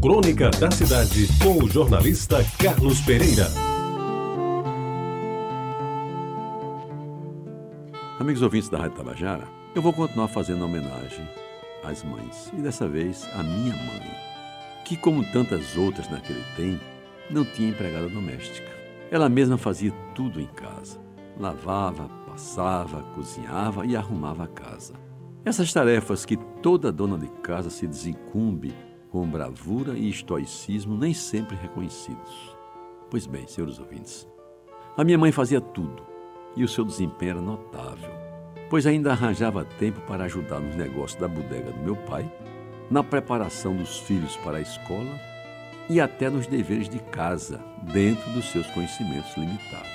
Crônica da Cidade, com o jornalista Carlos Pereira. Amigos ouvintes da Rádio Tabajara, eu vou continuar fazendo homenagem às mães, e dessa vez à minha mãe, que, como tantas outras naquele tempo, não tinha empregada doméstica. Ela mesma fazia tudo em casa. Lavava, passava, cozinhava e arrumava a casa. Essas tarefas que toda dona de casa se desincumbe com bravura e estoicismo nem sempre reconhecidos. Pois bem, senhores ouvintes, a minha mãe fazia tudo e o seu desempenho era notável, pois ainda arranjava tempo para ajudar nos negócios da bodega do meu pai, na preparação dos filhos para a escola e até nos deveres de casa, dentro dos seus conhecimentos limitados.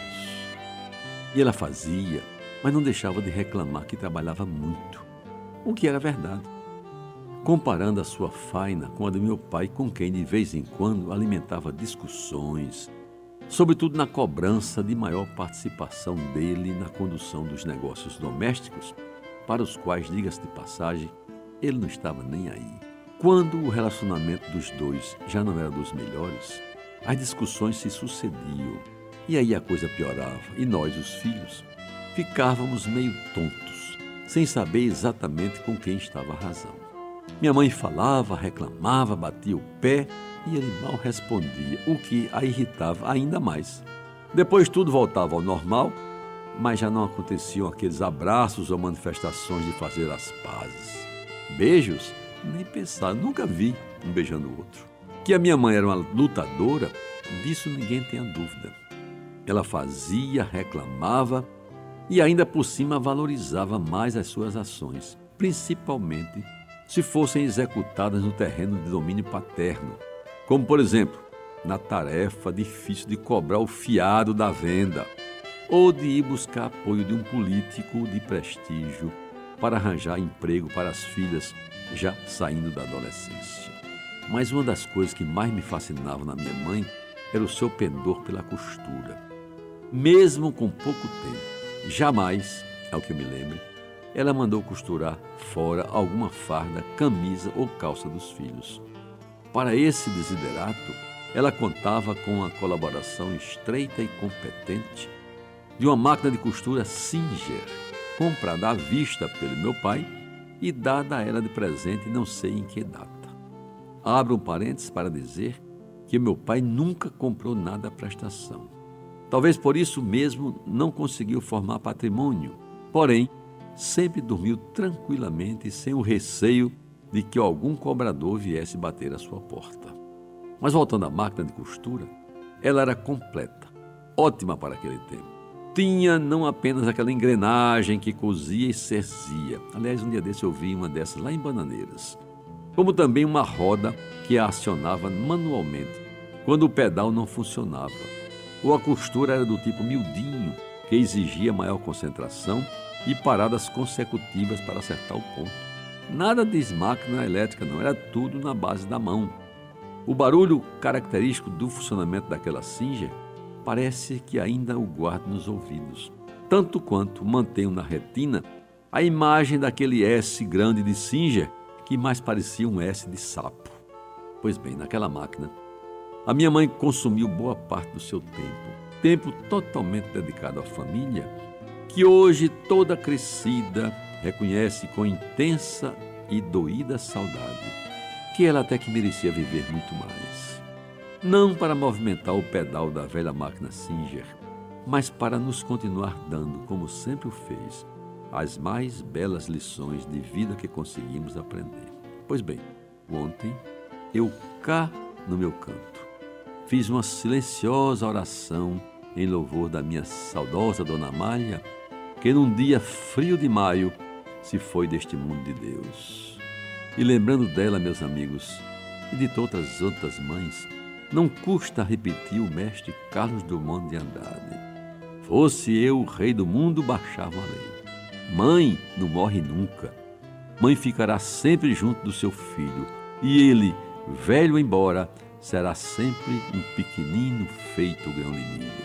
E ela fazia, mas não deixava de reclamar que trabalhava muito o que era verdade. Comparando a sua faina com a do meu pai, com quem de vez em quando alimentava discussões, sobretudo na cobrança de maior participação dele na condução dos negócios domésticos, para os quais, diga-se de passagem, ele não estava nem aí. Quando o relacionamento dos dois já não era dos melhores, as discussões se sucediam e aí a coisa piorava e nós, os filhos, ficávamos meio tontos sem saber exatamente com quem estava a razão. Minha mãe falava, reclamava, batia o pé e ele mal respondia, o que a irritava ainda mais. Depois tudo voltava ao normal, mas já não aconteciam aqueles abraços ou manifestações de fazer as pazes. Beijos? Nem pensar, nunca vi um beijando o outro. Que a minha mãe era uma lutadora, disso ninguém tem a dúvida. Ela fazia, reclamava e ainda por cima valorizava mais as suas ações, principalmente se fossem executadas no terreno de domínio paterno, como por exemplo, na tarefa difícil de cobrar o fiado da venda ou de ir buscar apoio de um político de prestígio para arranjar emprego para as filhas já saindo da adolescência. Mas uma das coisas que mais me fascinava na minha mãe era o seu pendor pela costura. Mesmo com pouco tempo, Jamais, ao que eu me lembre, ela mandou costurar fora alguma farda, camisa ou calça dos filhos. Para esse desiderato, ela contava com a colaboração estreita e competente de uma máquina de costura Singer, comprada à vista pelo meu pai e dada a ela de presente não sei em que data. Abro um parênteses para dizer que meu pai nunca comprou nada à prestação. Talvez por isso mesmo não conseguiu formar patrimônio, porém, sempre dormiu tranquilamente sem o receio de que algum cobrador viesse bater à sua porta. Mas voltando à máquina de costura, ela era completa, ótima para aquele tempo. Tinha não apenas aquela engrenagem que cozia e cerzia. Aliás, um dia desse eu vi uma dessas lá em Bananeiras. Como também uma roda que a acionava manualmente quando o pedal não funcionava ou a costura era do tipo miudinho, que exigia maior concentração e paradas consecutivas para acertar o ponto. Nada de máquina elétrica, não, era tudo na base da mão. O barulho característico do funcionamento daquela Singer parece que ainda o guardo nos ouvidos, tanto quanto mantenho na retina a imagem daquele S grande de Singer que mais parecia um S de sapo. Pois bem, naquela máquina a minha mãe consumiu boa parte do seu tempo, tempo totalmente dedicado à família, que hoje, toda crescida, reconhece com intensa e doída saudade que ela até que merecia viver muito mais. Não para movimentar o pedal da velha máquina Singer, mas para nos continuar dando, como sempre o fez, as mais belas lições de vida que conseguimos aprender. Pois bem, ontem eu cá no meu canto fiz uma silenciosa oração em louvor da minha saudosa Dona Malha, que num dia frio de maio se foi deste mundo de Deus. E lembrando dela, meus amigos, e de todas as outras mães, não custa repetir o mestre Carlos Drummond de Andrade. Fosse eu o rei do mundo, baixava a lei. Mãe não morre nunca. Mãe ficará sempre junto do seu filho. E ele, velho embora, será sempre um pequenino feito grão de milho.